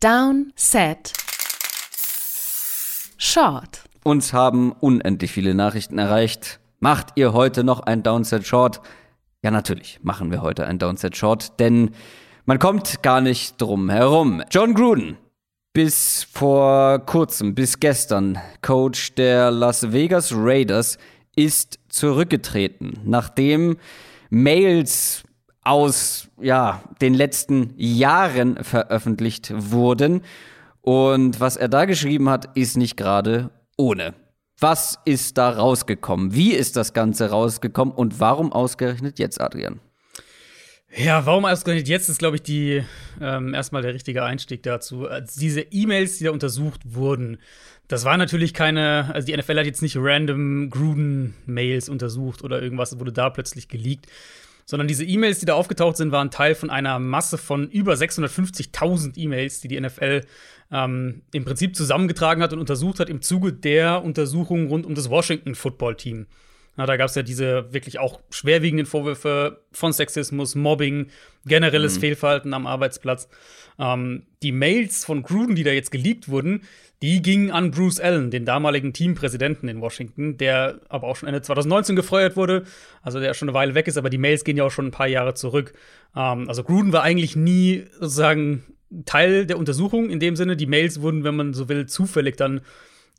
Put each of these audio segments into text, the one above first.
Down, Set, Short. Uns haben unendlich viele Nachrichten erreicht. Macht ihr heute noch ein Downset Short? Ja, natürlich machen wir heute ein Downset Short, denn man kommt gar nicht drum herum. John Gruden, bis vor kurzem, bis gestern, Coach der Las Vegas Raiders, ist zurückgetreten, nachdem Mails aus ja, den letzten Jahren veröffentlicht wurden. Und was er da geschrieben hat, ist nicht gerade ohne. Was ist da rausgekommen? Wie ist das Ganze rausgekommen und warum ausgerechnet jetzt, Adrian? Ja, warum ausgerechnet jetzt ist, glaube ich, die ähm, erstmal der richtige Einstieg dazu. Also diese E-Mails, die da untersucht wurden, das war natürlich keine, also die NFL hat jetzt nicht random Gruden-Mails untersucht oder irgendwas wurde da plötzlich geleakt, sondern diese E-Mails, die da aufgetaucht sind, waren Teil von einer Masse von über 650.000 E-Mails, die die NFL ähm, im Prinzip zusammengetragen hat und untersucht hat im Zuge der Untersuchung rund um das Washington Football Team. Na, da gab es ja diese wirklich auch schwerwiegenden Vorwürfe von Sexismus, Mobbing, generelles mhm. Fehlverhalten am Arbeitsplatz. Ähm, die Mails von Gruden, die da jetzt geleakt wurden, die gingen an Bruce Allen, den damaligen Teampräsidenten in Washington, der aber auch schon Ende 2019 gefeuert wurde, also der schon eine Weile weg ist, aber die Mails gehen ja auch schon ein paar Jahre zurück. Ähm, also Gruden war eigentlich nie sozusagen Teil der Untersuchung in dem Sinne. Die Mails wurden, wenn man so will, zufällig dann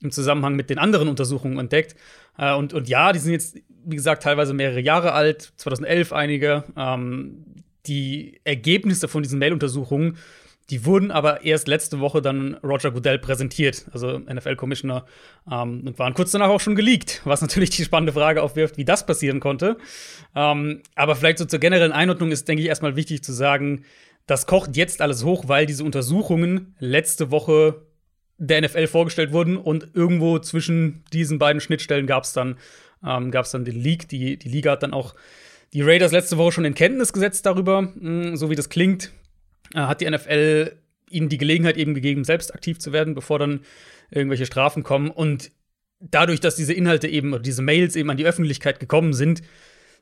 im Zusammenhang mit den anderen Untersuchungen entdeckt. Äh, und, und ja, die sind jetzt, wie gesagt, teilweise mehrere Jahre alt, 2011 einige. Ähm, die Ergebnisse von diesen Mail-Untersuchungen die wurden aber erst letzte Woche dann Roger Goodell präsentiert, also NFL-Commissioner, ähm, und waren kurz danach auch schon geleakt, was natürlich die spannende Frage aufwirft, wie das passieren konnte. Ähm, aber vielleicht so zur generellen Einordnung ist, denke ich, erstmal wichtig zu sagen, das kocht jetzt alles hoch, weil diese Untersuchungen letzte Woche der NFL vorgestellt wurden und irgendwo zwischen diesen beiden Schnittstellen gab es dann, ähm, dann den Leak. Die, die Liga hat dann auch die Raiders letzte Woche schon in Kenntnis gesetzt darüber, mh, so wie das klingt. Äh, hat die NFL ihnen die Gelegenheit eben gegeben, selbst aktiv zu werden, bevor dann irgendwelche Strafen kommen. Und dadurch, dass diese Inhalte eben oder diese Mails eben an die Öffentlichkeit gekommen sind,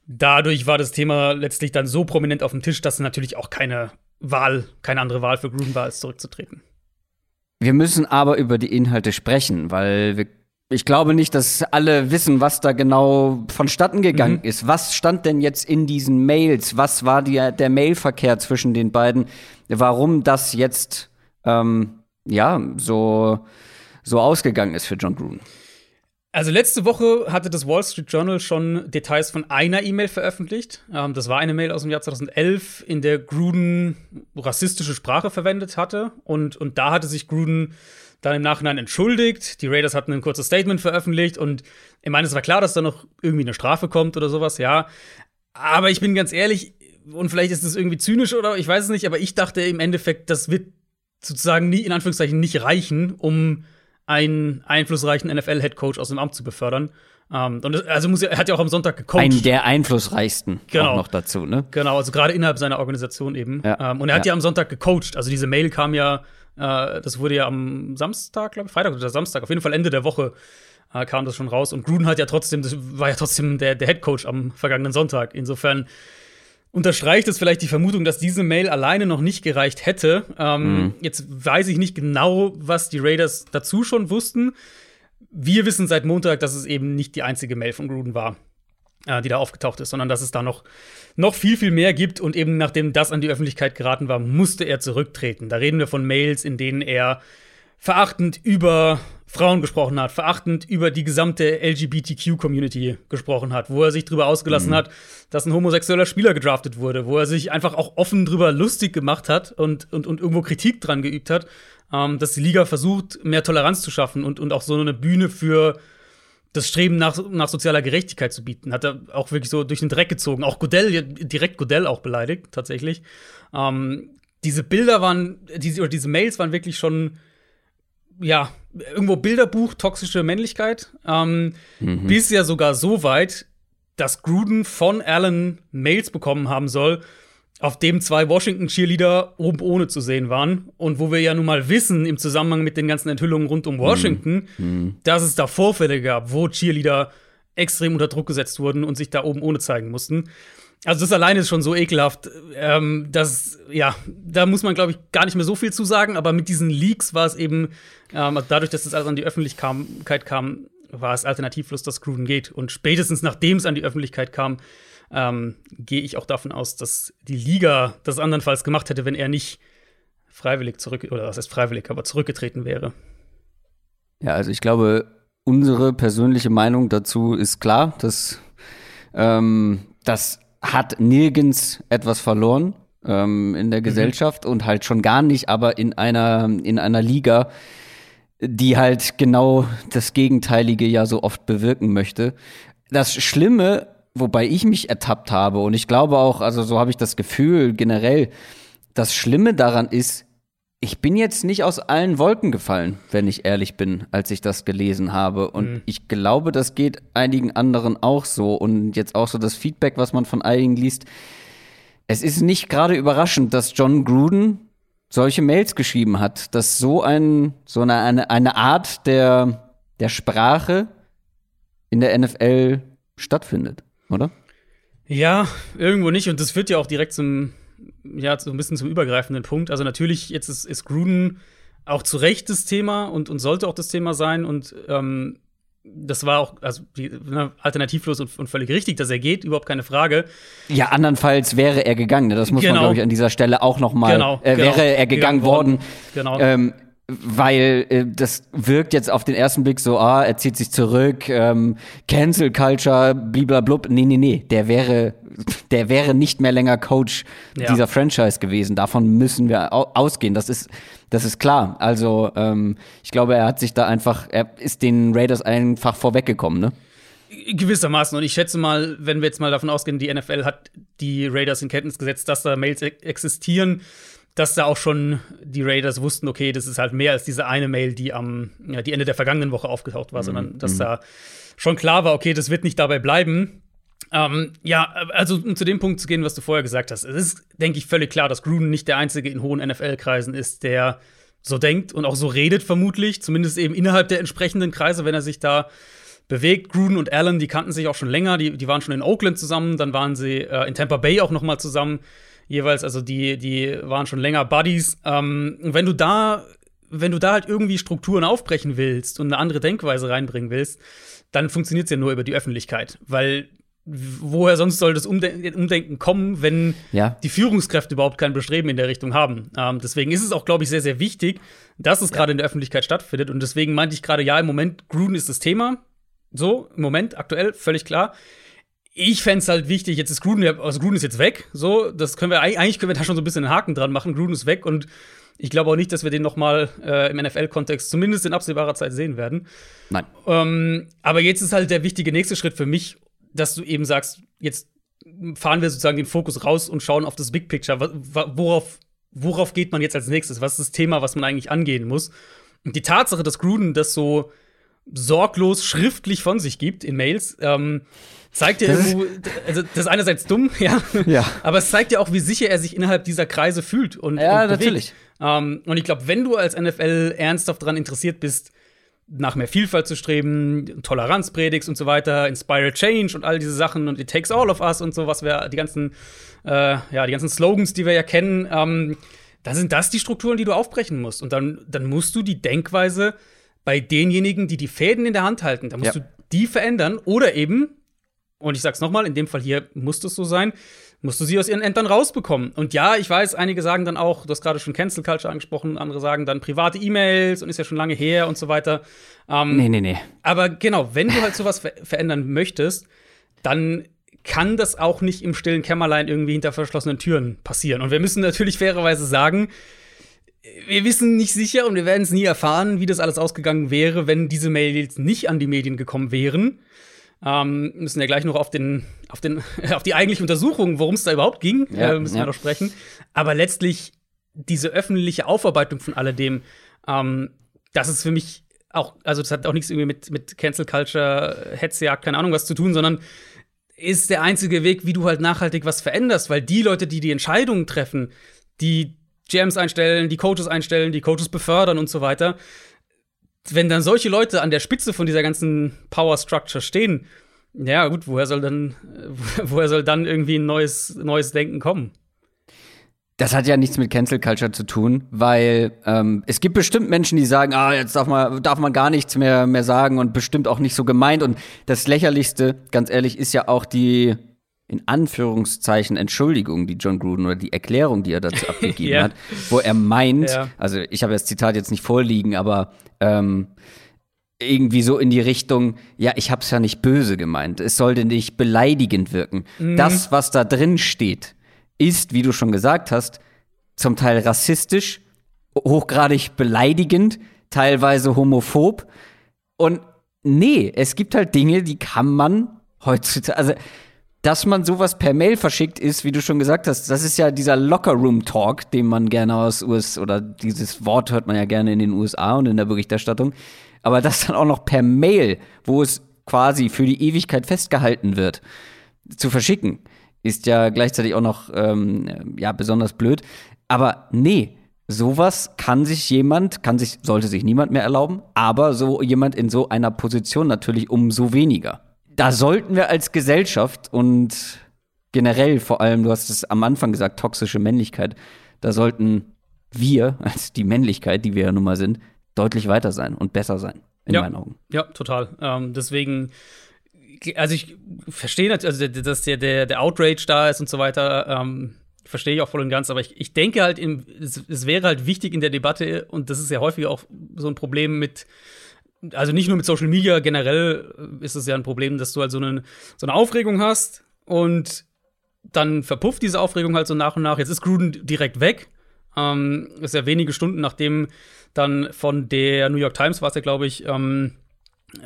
dadurch war das Thema letztlich dann so prominent auf dem Tisch, dass natürlich auch keine Wahl, keine andere Wahl für Gruden war, als zurückzutreten. Wir müssen aber über die Inhalte sprechen, weil wir ich glaube nicht, dass alle wissen, was da genau vonstatten gegangen mhm. ist. Was stand denn jetzt in diesen Mails? Was war die, der Mailverkehr zwischen den beiden? Warum das jetzt ähm, ja so so ausgegangen ist für John Gruden? Also letzte Woche hatte das Wall Street Journal schon Details von einer E-Mail veröffentlicht. Ähm, das war eine Mail aus dem Jahr 2011, in der Gruden rassistische Sprache verwendet hatte. Und, und da hatte sich Gruden dann im Nachhinein entschuldigt. Die Raiders hatten ein kurzes Statement veröffentlicht und ich meine, es war klar, dass da noch irgendwie eine Strafe kommt oder sowas, ja. Aber ich bin ganz ehrlich, und vielleicht ist es irgendwie zynisch oder ich weiß es nicht, aber ich dachte im Endeffekt, das wird sozusagen nie, in Anführungszeichen nicht reichen, um einen einflussreichen NFL-Headcoach aus dem Amt zu befördern. Um, und das, also muss, er hat ja auch am Sonntag gecoacht. Einen der einflussreichsten genau. auch noch dazu, ne? Genau, also gerade innerhalb seiner Organisation eben. Ja. Um, und er hat ja. ja am Sonntag gecoacht. Also diese Mail kam ja äh, das wurde ja am Samstag, glaube ich, Freitag oder Samstag, auf jeden Fall Ende der Woche äh, kam das schon raus. Und Gruden hat ja trotzdem, das war ja trotzdem der, der Head Coach am vergangenen Sonntag. Insofern unterstreicht es vielleicht die Vermutung, dass diese Mail alleine noch nicht gereicht hätte. Ähm, mhm. Jetzt weiß ich nicht genau, was die Raiders dazu schon wussten. Wir wissen seit Montag, dass es eben nicht die einzige Mail von Gruden war äh, die da aufgetaucht ist, sondern dass es da noch, noch viel, viel mehr gibt. Und eben nachdem das an die Öffentlichkeit geraten war, musste er zurücktreten. Da reden wir von Mails, in denen er verachtend über Frauen gesprochen hat, verachtend über die gesamte LGBTQ-Community gesprochen hat, wo er sich darüber ausgelassen mhm. hat, dass ein homosexueller Spieler gedraftet wurde, wo er sich einfach auch offen drüber lustig gemacht hat und, und, und irgendwo Kritik dran geübt hat, ähm, dass die Liga versucht, mehr Toleranz zu schaffen und, und auch so eine Bühne für das Streben nach, nach sozialer Gerechtigkeit zu bieten. Hat er auch wirklich so durch den Dreck gezogen. Auch Godell, direkt Godell auch beleidigt, tatsächlich. Ähm, diese Bilder waren, diese, oder diese Mails waren wirklich schon, ja, irgendwo Bilderbuch, toxische Männlichkeit. Ähm, mhm. Bis ja sogar so weit, dass Gruden von Allen Mails bekommen haben soll, auf dem zwei Washington-Cheerleader oben ohne zu sehen waren. Und wo wir ja nun mal wissen, im Zusammenhang mit den ganzen Enthüllungen rund um Washington, mhm. dass es da Vorfälle gab, wo Cheerleader extrem unter Druck gesetzt wurden und sich da oben ohne zeigen mussten. Also das alleine ist schon so ekelhaft, ähm, dass, ja, da muss man, glaube ich, gar nicht mehr so viel zu sagen, aber mit diesen Leaks war es eben, ähm, dadurch, dass das alles an die Öffentlichkeit kam, war es alternativlos, dass Gruden geht. Und spätestens nachdem es an die Öffentlichkeit kam, ähm, gehe ich auch davon aus, dass die Liga das andernfalls gemacht hätte, wenn er nicht freiwillig zurück, oder was heißt freiwillig, aber zurückgetreten wäre. Ja, also ich glaube, unsere persönliche Meinung dazu ist klar, dass ähm, das hat nirgends etwas verloren ähm, in der mhm. Gesellschaft mhm. und halt schon gar nicht, aber in einer, in einer Liga, die halt genau das Gegenteilige ja so oft bewirken möchte. Das Schlimme, wobei ich mich ertappt habe, und ich glaube auch, also so habe ich das Gefühl generell, das Schlimme daran ist, ich bin jetzt nicht aus allen Wolken gefallen, wenn ich ehrlich bin, als ich das gelesen habe. Und mhm. ich glaube, das geht einigen anderen auch so. Und jetzt auch so das Feedback, was man von einigen liest. Es ist nicht gerade überraschend, dass John Gruden solche Mails geschrieben hat, dass so ein, so eine, eine, eine Art der, der Sprache in der NFL stattfindet, oder? Ja, irgendwo nicht. Und das führt ja auch direkt zum ja, so ein bisschen zum übergreifenden Punkt. Also natürlich, jetzt ist, ist Gruden auch zu Recht das Thema und, und sollte auch das Thema sein. Und ähm, das war auch also die, ne, alternativlos und, und, völlig richtig, dass er geht, überhaupt keine Frage. Ja, andernfalls wäre er gegangen. Ne? Das muss genau. man, glaube ich, an dieser Stelle auch noch mal. Genau, äh, genau. Wäre er gegangen, gegangen worden. worden. Genau. Ähm, weil äh, das wirkt jetzt auf den ersten Blick so, ah, er zieht sich zurück, ähm, Cancel Culture, bliblablub. Nee, nee, nee, der wäre, der wäre nicht mehr länger Coach ja. dieser Franchise gewesen. Davon müssen wir ausgehen. Das ist, das ist klar. Also, ähm, ich glaube, er hat sich da einfach, er ist den Raiders einfach vorweggekommen, ne? Gewissermaßen. Und ich schätze mal, wenn wir jetzt mal davon ausgehen, die NFL hat die Raiders in Kenntnis gesetzt, dass da Mails e existieren, dass da auch schon die Raiders wussten, okay, das ist halt mehr als diese eine Mail, die am ja, die Ende der vergangenen Woche aufgetaucht war, mhm. sondern dass mhm. da schon klar war, okay, das wird nicht dabei bleiben. Ähm, ja, also um zu dem Punkt zu gehen, was du vorher gesagt hast. Es ist, denke ich, völlig klar, dass Gruden nicht der Einzige in hohen NFL-Kreisen ist, der so denkt und auch so redet, vermutlich. Zumindest eben innerhalb der entsprechenden Kreise, wenn er sich da bewegt. Gruden und Allen, die kannten sich auch schon länger. Die, die waren schon in Oakland zusammen, dann waren sie äh, in Tampa Bay auch noch mal zusammen jeweils, also die, die waren schon länger Buddies. Ähm, wenn du da, wenn du da halt irgendwie Strukturen aufbrechen willst und eine andere Denkweise reinbringen willst, dann funktioniert es ja nur über die Öffentlichkeit, weil woher sonst soll das Umden Umdenken kommen, wenn ja. die Führungskräfte überhaupt kein Bestreben in der Richtung haben? Ähm, deswegen ist es auch, glaube ich, sehr, sehr wichtig, dass es gerade ja. in der Öffentlichkeit stattfindet. Und deswegen meinte ich gerade, ja, im Moment, Gruden ist das Thema. So, im Moment, aktuell, völlig klar ich fände es halt wichtig, jetzt ist Gruden, also Gruden ist jetzt weg, so, das können wir, eigentlich können wir da schon so ein bisschen einen Haken dran machen, Gruden ist weg und ich glaube auch nicht, dass wir den noch mal äh, im NFL-Kontext zumindest in absehbarer Zeit sehen werden. Nein. Ähm, aber jetzt ist halt der wichtige nächste Schritt für mich, dass du eben sagst, jetzt fahren wir sozusagen den Fokus raus und schauen auf das Big Picture. Worauf, worauf geht man jetzt als nächstes? Was ist das Thema, was man eigentlich angehen muss? Und die Tatsache, dass Gruden das so sorglos schriftlich von sich gibt in Mails, ähm, zeigt ja irgendwo, also das ist einerseits dumm, ja, ja, aber es zeigt ja auch, wie sicher er sich innerhalb dieser Kreise fühlt und ja, und natürlich. Ähm, und ich glaube, wenn du als NFL ernsthaft daran interessiert bist, nach mehr Vielfalt zu streben, Toleranz predigst und so weiter, Inspire Change und all diese Sachen und It Takes All of Us und so, was wir die ganzen, äh, ja, die ganzen Slogans, die wir ja kennen, ähm, dann sind das die Strukturen, die du aufbrechen musst. Und dann, dann musst du die Denkweise bei denjenigen, die die Fäden in der Hand halten, da musst ja. du die verändern oder eben und ich sag's nochmal, in dem Fall hier muss es so sein, musst du sie aus ihren Ämtern rausbekommen. Und ja, ich weiß, einige sagen dann auch, du hast gerade schon Cancel Culture angesprochen, andere sagen dann private E-Mails und ist ja schon lange her und so weiter. Ähm, nee, nee, nee. Aber genau, wenn du halt sowas ver verändern möchtest, dann kann das auch nicht im stillen Kämmerlein irgendwie hinter verschlossenen Türen passieren. Und wir müssen natürlich fairerweise sagen, wir wissen nicht sicher und wir werden es nie erfahren, wie das alles ausgegangen wäre, wenn diese Mails nicht an die Medien gekommen wären. Ähm, müssen ja gleich noch auf, den, auf, den, auf die eigentliche Untersuchung, worum es da überhaupt ging, ja, äh, müssen ja. wir noch sprechen. Aber letztlich diese öffentliche Aufarbeitung von alledem, ähm, das ist für mich auch, also das hat auch nichts irgendwie mit, mit Cancel Culture, Hetzjagd, keine Ahnung was zu tun, sondern ist der einzige Weg, wie du halt nachhaltig was veränderst, weil die Leute, die die Entscheidungen treffen, die GMs einstellen, die Coaches einstellen, die Coaches befördern und so weiter, wenn dann solche Leute an der Spitze von dieser ganzen Power Structure stehen, ja, gut, woher soll dann, woher soll dann irgendwie ein neues, neues Denken kommen? Das hat ja nichts mit Cancel Culture zu tun, weil ähm, es gibt bestimmt Menschen, die sagen, ah, jetzt darf man, darf man gar nichts mehr, mehr sagen und bestimmt auch nicht so gemeint. Und das Lächerlichste, ganz ehrlich, ist ja auch die in Anführungszeichen Entschuldigung, die John Gruden oder die Erklärung, die er dazu abgegeben ja. hat, wo er meint, ja. also ich habe das Zitat jetzt nicht vorliegen, aber ähm, irgendwie so in die Richtung, ja, ich habe es ja nicht böse gemeint, es sollte nicht beleidigend wirken. Mhm. Das, was da drin steht, ist, wie du schon gesagt hast, zum Teil rassistisch, hochgradig beleidigend, teilweise homophob. Und nee, es gibt halt Dinge, die kann man heutzutage, also dass man sowas per Mail verschickt, ist, wie du schon gesagt hast, das ist ja dieser Locker-Room-Talk, den man gerne aus US oder dieses Wort hört man ja gerne in den USA und in der Berichterstattung. Aber das dann auch noch per Mail, wo es quasi für die Ewigkeit festgehalten wird, zu verschicken, ist ja gleichzeitig auch noch ähm, ja besonders blöd. Aber nee, sowas kann sich jemand, kann sich, sollte sich niemand mehr erlauben, aber so jemand in so einer Position natürlich umso weniger da sollten wir als Gesellschaft und generell vor allem, du hast es am Anfang gesagt, toxische Männlichkeit, da sollten wir als die Männlichkeit, die wir ja nun mal sind, deutlich weiter sein und besser sein, in ja, meinen Augen. Ja, total. Ähm, deswegen, also ich verstehe natürlich, also dass der, der, der Outrage da ist und so weiter, ähm, verstehe ich auch voll und ganz, aber ich, ich denke halt, im, es, es wäre halt wichtig in der Debatte, und das ist ja häufig auch so ein Problem mit also nicht nur mit Social Media, generell äh, ist es ja ein Problem, dass du halt so eine, so eine Aufregung hast und dann verpufft diese Aufregung halt so nach und nach. Jetzt ist Gruden direkt weg. Ähm, ist ja wenige Stunden nachdem dann von der New York Times war es ja, glaube ich, ähm,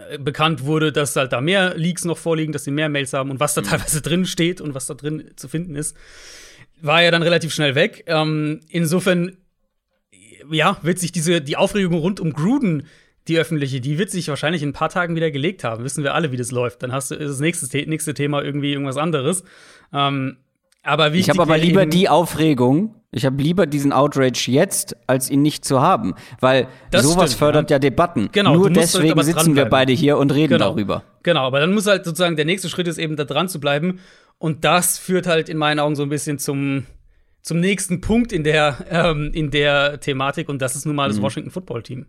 äh, bekannt wurde, dass halt da mehr Leaks noch vorliegen, dass sie mehr Mails haben und was da mhm. teilweise drin steht und was da drin zu finden ist, war ja dann relativ schnell weg. Ähm, insofern, ja, wird sich diese die Aufregung rund um Gruden die öffentliche, die wird sich wahrscheinlich in ein paar Tagen wieder gelegt haben. Wissen wir alle, wie das läuft. Dann hast du das nächste, nächste Thema irgendwie irgendwas anderes. Ähm, aber ich habe aber lieber die Aufregung. Ich habe lieber diesen Outrage jetzt, als ihn nicht zu haben, weil das sowas stimmt, fördert ja. ja Debatten. Genau, Nur deswegen halt sitzen wir beide hier und reden genau. darüber. Genau, aber dann muss halt sozusagen der nächste Schritt ist eben da dran zu bleiben und das führt halt in meinen Augen so ein bisschen zum zum nächsten Punkt in der ähm, in der Thematik und das ist nun mal das mhm. Washington Football Team.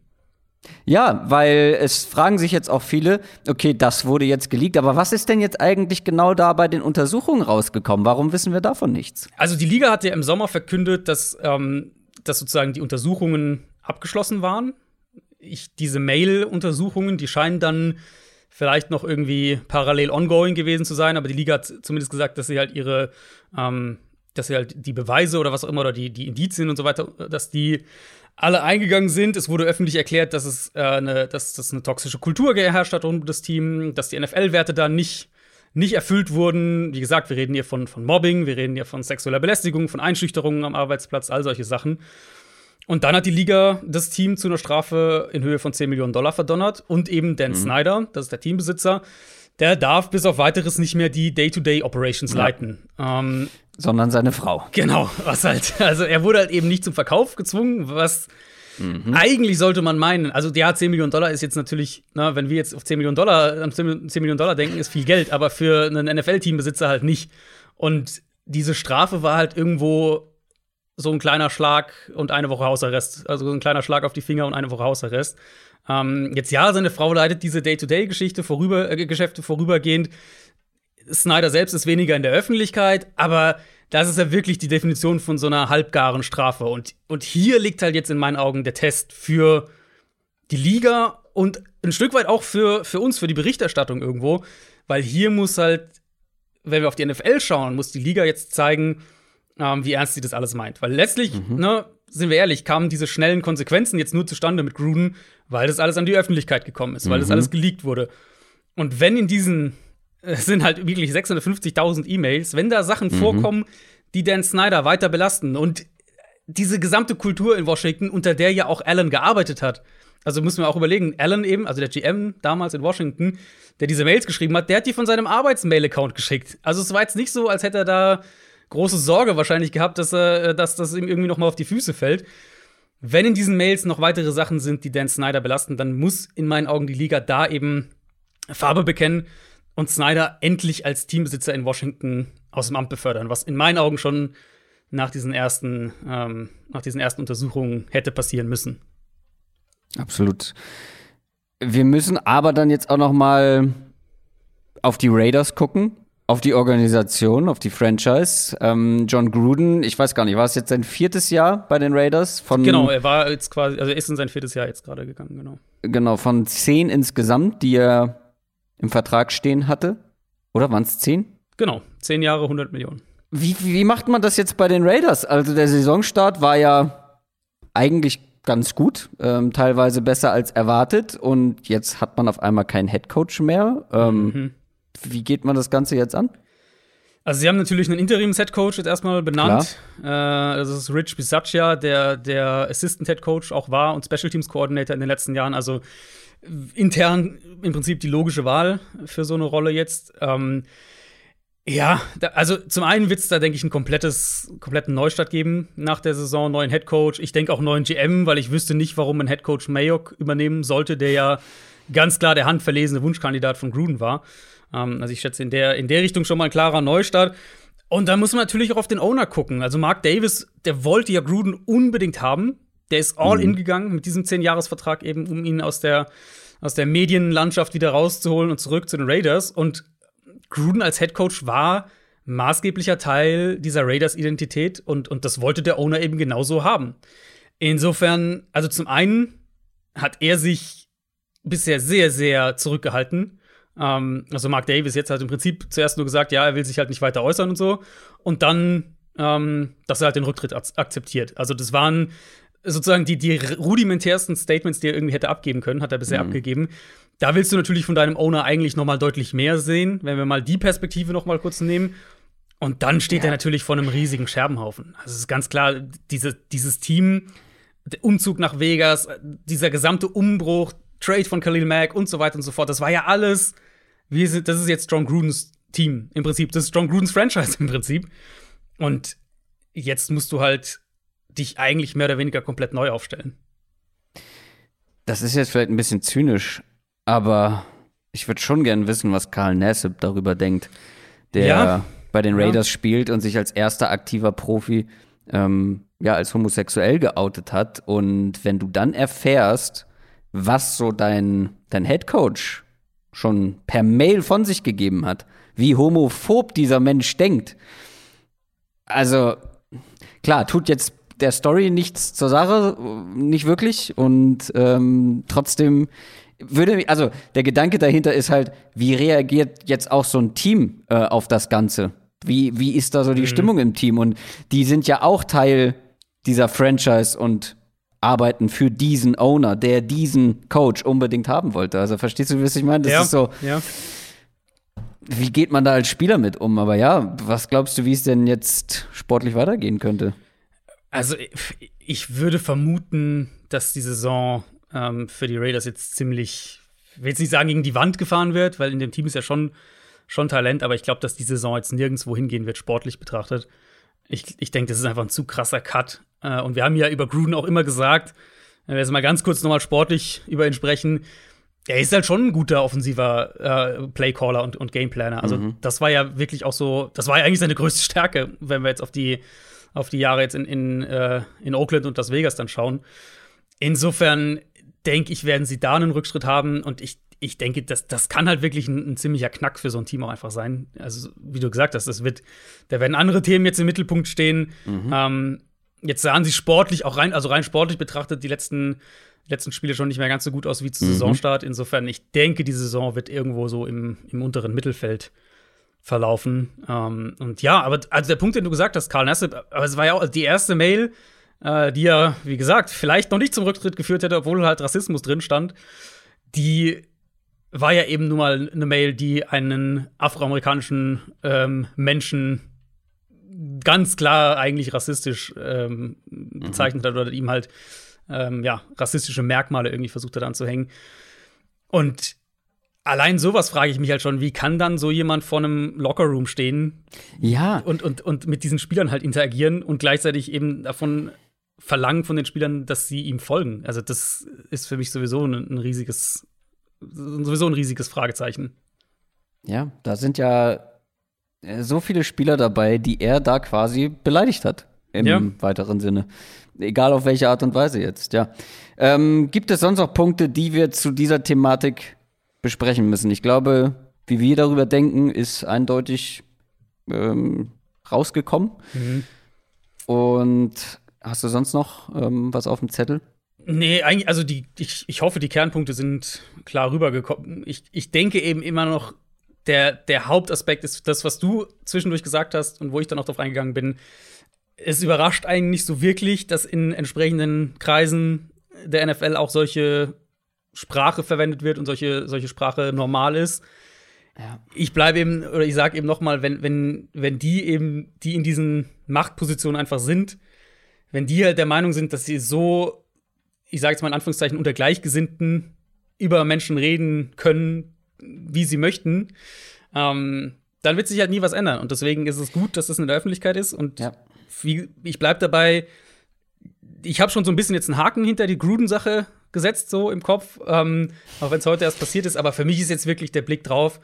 Ja, weil es fragen sich jetzt auch viele, okay, das wurde jetzt geleakt, aber was ist denn jetzt eigentlich genau da bei den Untersuchungen rausgekommen? Warum wissen wir davon nichts? Also die Liga hat ja im Sommer verkündet, dass, ähm, dass sozusagen die Untersuchungen abgeschlossen waren. Ich, diese Mail-Untersuchungen, die scheinen dann vielleicht noch irgendwie parallel ongoing gewesen zu sein, aber die Liga hat zumindest gesagt, dass sie halt ihre, ähm, dass sie halt die Beweise oder was auch immer oder die, die Indizien und so weiter, dass die alle eingegangen sind. Es wurde öffentlich erklärt, dass es äh, eine, dass, dass eine toxische Kultur geherrscht hat rund um das Team, dass die NFL-Werte da nicht, nicht erfüllt wurden. Wie gesagt, wir reden hier von, von Mobbing, wir reden hier von sexueller Belästigung, von Einschüchterungen am Arbeitsplatz, all solche Sachen. Und dann hat die Liga das Team zu einer Strafe in Höhe von 10 Millionen Dollar verdonnert und eben Dan mhm. Snyder, das ist der Teambesitzer, der darf bis auf weiteres nicht mehr die Day-to-Day-Operations ja. leiten. Ähm, sondern seine Frau. Genau, was halt, also er wurde halt eben nicht zum Verkauf gezwungen, was mhm. eigentlich sollte man meinen. Also ja, 10 Millionen Dollar ist jetzt natürlich, na, wenn wir jetzt auf 10 Millionen Dollar, an 10 Millionen Dollar denken, ist viel Geld, aber für einen NFL-Teambesitzer halt nicht. Und diese Strafe war halt irgendwo so ein kleiner Schlag und eine Woche Hausarrest. Also ein kleiner Schlag auf die Finger und eine Woche Hausarrest. Ähm, jetzt ja, seine Frau leitet diese Day-to-Day-Geschichte vorüber, äh, Geschäfte vorübergehend. Snyder selbst ist weniger in der Öffentlichkeit, aber das ist ja wirklich die Definition von so einer halbgaren Strafe. Und, und hier liegt halt jetzt in meinen Augen der Test für die Liga und ein Stück weit auch für, für uns, für die Berichterstattung irgendwo, weil hier muss halt, wenn wir auf die NFL schauen, muss die Liga jetzt zeigen, ähm, wie ernst sie das alles meint. Weil letztlich, mhm. ne, sind wir ehrlich, kamen diese schnellen Konsequenzen jetzt nur zustande mit Gruden, weil das alles an die Öffentlichkeit gekommen ist, weil mhm. das alles geleakt wurde. Und wenn in diesen es sind halt wirklich 650.000 E-Mails, wenn da Sachen mhm. vorkommen, die Dan Snyder weiter belasten und diese gesamte Kultur in Washington, unter der ja auch Allen gearbeitet hat. Also müssen wir auch überlegen, Allen eben, also der GM damals in Washington, der diese Mails geschrieben hat, der hat die von seinem Arbeitsmail-Account geschickt. Also es war jetzt nicht so, als hätte er da große Sorge wahrscheinlich gehabt, dass, er, dass das ihm irgendwie noch mal auf die Füße fällt. Wenn in diesen Mails noch weitere Sachen sind, die Dan Snyder belasten, dann muss in meinen Augen die Liga da eben Farbe bekennen und Snyder endlich als Teambesitzer in Washington aus dem Amt befördern, was in meinen Augen schon nach diesen ersten, ähm, nach diesen ersten Untersuchungen hätte passieren müssen. Absolut. Wir müssen aber dann jetzt auch noch mal auf die Raiders gucken, auf die Organisation, auf die Franchise. Ähm, John Gruden, ich weiß gar nicht, war es jetzt sein viertes Jahr bei den Raiders? Von, genau, er war jetzt quasi, also er ist in sein viertes Jahr jetzt gerade gegangen, genau. Genau, von zehn insgesamt, die er im Vertrag stehen hatte. Oder waren es zehn? Genau, zehn Jahre, 100 Millionen. Wie, wie macht man das jetzt bei den Raiders? Also der Saisonstart war ja eigentlich ganz gut, ähm, teilweise besser als erwartet. Und jetzt hat man auf einmal keinen Headcoach mehr. Ähm, mhm. Wie geht man das Ganze jetzt an? Also sie haben natürlich einen Interims-Headcoach jetzt erstmal benannt. Äh, das ist Rich Bisaccia, der der Assistant-Headcoach auch war und Special Teams Coordinator in den letzten Jahren. Also intern im Prinzip die logische Wahl für so eine Rolle jetzt. Ähm, ja, da, also zum einen wird es da, denke ich, einen komplettes, kompletten Neustart geben nach der Saison, neuen Headcoach. Ich denke auch neuen GM, weil ich wüsste nicht, warum ein Headcoach Mayok übernehmen sollte, der ja ganz klar der handverlesene Wunschkandidat von Gruden war. Ähm, also ich schätze in der, in der Richtung schon mal ein klarer Neustart. Und dann muss man natürlich auch auf den Owner gucken. Also Mark Davis, der wollte ja Gruden unbedingt haben. Der ist all in mhm. gegangen mit diesem 10-Jahres-Vertrag eben, um ihn aus der, aus der Medienlandschaft wieder rauszuholen und zurück zu den Raiders. Und Gruden als Head Coach war maßgeblicher Teil dieser Raiders-Identität und, und das wollte der Owner eben genauso haben. Insofern, also zum einen hat er sich bisher sehr, sehr zurückgehalten. Ähm, also Mark Davis jetzt hat im Prinzip zuerst nur gesagt, ja, er will sich halt nicht weiter äußern und so. Und dann, ähm, dass er halt den Rücktritt akzeptiert. Also das waren sozusagen die, die rudimentärsten Statements, die er irgendwie hätte abgeben können, hat er bisher mhm. abgegeben. Da willst du natürlich von deinem Owner eigentlich noch mal deutlich mehr sehen, wenn wir mal die Perspektive noch mal kurz nehmen. Und dann steht ja. er natürlich vor einem riesigen Scherbenhaufen. Also es ist ganz klar, diese, dieses Team, der Umzug nach Vegas, dieser gesamte Umbruch, Trade von Khalil Mack und so weiter und so fort, das war ja alles, wie sind, das ist jetzt John Grudens Team im Prinzip. Das ist John Grudens Franchise im Prinzip. Und jetzt musst du halt dich eigentlich mehr oder weniger komplett neu aufstellen. Das ist jetzt vielleicht ein bisschen zynisch, aber ich würde schon gern wissen, was Karl Nassib darüber denkt, der ja. bei den Raiders ja. spielt und sich als erster aktiver Profi ähm, ja als homosexuell geoutet hat. Und wenn du dann erfährst, was so dein, dein Head Coach schon per Mail von sich gegeben hat, wie homophob dieser Mensch denkt. Also, klar, tut jetzt der Story nichts zur Sache, nicht wirklich. Und ähm, trotzdem würde mich, also der Gedanke dahinter ist halt, wie reagiert jetzt auch so ein Team äh, auf das Ganze? Wie, wie ist da so die mhm. Stimmung im Team? Und die sind ja auch Teil dieser Franchise und arbeiten für diesen Owner, der diesen Coach unbedingt haben wollte. Also verstehst du, was ich meine? Das ja, ist so. Ja. Wie geht man da als Spieler mit um? Aber ja, was glaubst du, wie es denn jetzt sportlich weitergehen könnte? Also ich würde vermuten, dass die Saison ähm, für die Raiders jetzt ziemlich, ich will jetzt nicht sagen, gegen die Wand gefahren wird, weil in dem Team ist ja schon, schon Talent, aber ich glaube, dass die Saison jetzt nirgendwo hingehen wird, sportlich betrachtet. Ich, ich denke, das ist einfach ein zu krasser Cut. Äh, und wir haben ja über Gruden auch immer gesagt, wenn wir jetzt mal ganz kurz nochmal sportlich über ihn sprechen, er ist halt schon ein guter offensiver äh, Playcaller und, und Gameplaner. Also, mhm. das war ja wirklich auch so, das war ja eigentlich seine größte Stärke, wenn wir jetzt auf die auf die Jahre jetzt in, in, äh, in Oakland und Las Vegas dann schauen. Insofern denke ich, werden sie da einen Rückschritt haben und ich, ich denke, das, das kann halt wirklich ein, ein, ziemlicher Knack für so ein Team auch einfach sein. Also, wie du gesagt hast, das wird, da werden andere Themen jetzt im Mittelpunkt stehen. Mhm. Ähm, jetzt sahen sie sportlich, auch rein, also rein sportlich betrachtet, die letzten, letzten Spiele schon nicht mehr ganz so gut aus wie zu mhm. Saisonstart. Insofern, ich denke, die Saison wird irgendwo so im, im unteren Mittelfeld verlaufen. Ähm, und ja, aber also der Punkt, den du gesagt hast, Karl Nassib, aber es war ja auch die erste Mail, äh, die ja, wie gesagt, vielleicht noch nicht zum Rücktritt geführt hätte, obwohl halt Rassismus drin stand, die war ja eben nun mal eine Mail, die einen afroamerikanischen ähm, Menschen ganz klar eigentlich rassistisch ähm, mhm. bezeichnet hat oder ihm halt ähm, ja rassistische Merkmale irgendwie versucht hat anzuhängen. Und allein sowas frage ich mich halt schon, wie kann dann so jemand vor einem Lockerroom stehen? Ja. Und, und, und mit diesen Spielern halt interagieren und gleichzeitig eben davon verlangen von den Spielern, dass sie ihm folgen. Also, das ist für mich sowieso ein, ein riesiges, sowieso ein riesiges Fragezeichen. Ja, da sind ja äh, so viele Spieler dabei, die er da quasi beleidigt hat. Im ja. weiteren Sinne. Egal auf welche Art und Weise jetzt, ja. Ähm, gibt es sonst noch Punkte, die wir zu dieser Thematik besprechen müssen? Ich glaube, wie wir darüber denken, ist eindeutig ähm, rausgekommen. Mhm. Und hast du sonst noch ähm, was auf dem Zettel? Nee, eigentlich, also die, ich, ich hoffe, die Kernpunkte sind klar rübergekommen. Ich, ich denke eben immer noch, der, der Hauptaspekt ist das, was du zwischendurch gesagt hast und wo ich dann auch drauf eingegangen bin. Es überrascht eigentlich nicht so wirklich, dass in entsprechenden Kreisen der NFL auch solche Sprache verwendet wird und solche, solche Sprache normal ist. Ja. Ich bleibe eben, oder ich sage eben noch mal, wenn, wenn, wenn die eben, die in diesen Machtpositionen einfach sind, wenn die halt der Meinung sind, dass sie so, ich sage jetzt mal in Anführungszeichen, unter Gleichgesinnten über Menschen reden können, wie sie möchten, ähm, dann wird sich halt nie was ändern. Und deswegen ist es gut, dass das in der Öffentlichkeit ist. Und ja. wie, ich bleibe dabei, ich habe schon so ein bisschen jetzt einen Haken hinter die Gruden-Sache gesetzt, so im Kopf, ähm, auch wenn es heute erst passiert ist. Aber für mich ist jetzt wirklich der Blick drauf,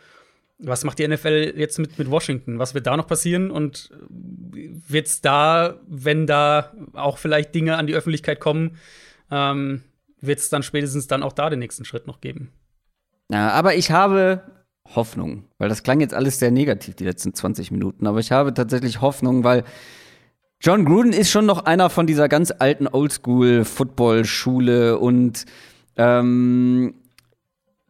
was macht die NFL jetzt mit, mit Washington? Was wird da noch passieren? Und wird es da, wenn da auch vielleicht Dinge an die Öffentlichkeit kommen, ähm, wird es dann spätestens dann auch da den nächsten Schritt noch geben? Ja, aber ich habe Hoffnung, weil das klang jetzt alles sehr negativ, die letzten 20 Minuten. Aber ich habe tatsächlich Hoffnung, weil John Gruden ist schon noch einer von dieser ganz alten Oldschool-Football-Schule und ähm,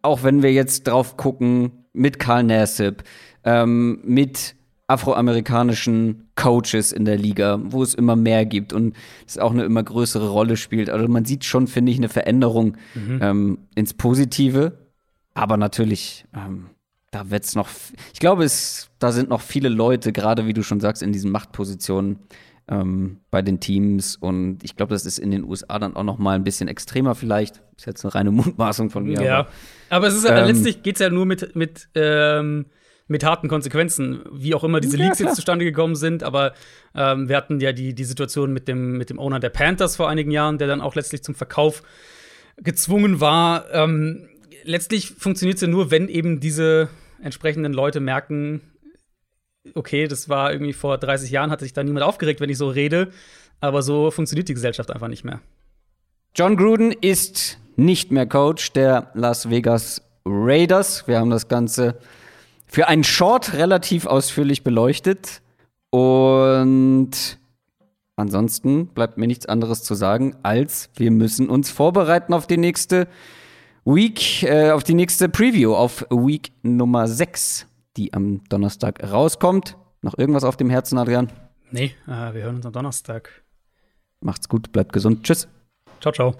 auch wenn wir jetzt drauf gucken, mit Karl Nassib, ähm, mit afroamerikanischen Coaches in der Liga, wo es immer mehr gibt und es auch eine immer größere Rolle spielt. Also man sieht schon, finde ich, eine Veränderung mhm. ähm, ins Positive. Aber natürlich, ähm, da wird's noch, ich glaube, es, da sind noch viele Leute, gerade wie du schon sagst, in diesen Machtpositionen ähm, bei den Teams. Und ich glaube, das ist in den USA dann auch noch mal ein bisschen extremer vielleicht. Ist jetzt eine reine Mutmaßung von mir. Ja. Aber aber es ist ähm, letztlich geht es ja nur mit, mit, ähm, mit harten Konsequenzen, wie auch immer diese Leaks ja, jetzt zustande gekommen sind. Aber ähm, wir hatten ja die, die Situation mit dem, mit dem Owner der Panthers vor einigen Jahren, der dann auch letztlich zum Verkauf gezwungen war. Ähm, letztlich funktioniert es ja nur, wenn eben diese entsprechenden Leute merken, okay, das war irgendwie vor 30 Jahren, hat sich da niemand aufgeregt, wenn ich so rede. Aber so funktioniert die Gesellschaft einfach nicht mehr. John Gruden ist nicht mehr Coach der Las Vegas Raiders. Wir haben das Ganze für einen Short relativ ausführlich beleuchtet. Und ansonsten bleibt mir nichts anderes zu sagen, als wir müssen uns vorbereiten auf die nächste Week, äh, auf die nächste Preview, auf Week Nummer 6, die am Donnerstag rauskommt. Noch irgendwas auf dem Herzen, Adrian? Nee, äh, wir hören uns am Donnerstag. Macht's gut, bleibt gesund. Tschüss. Ciao, ciao.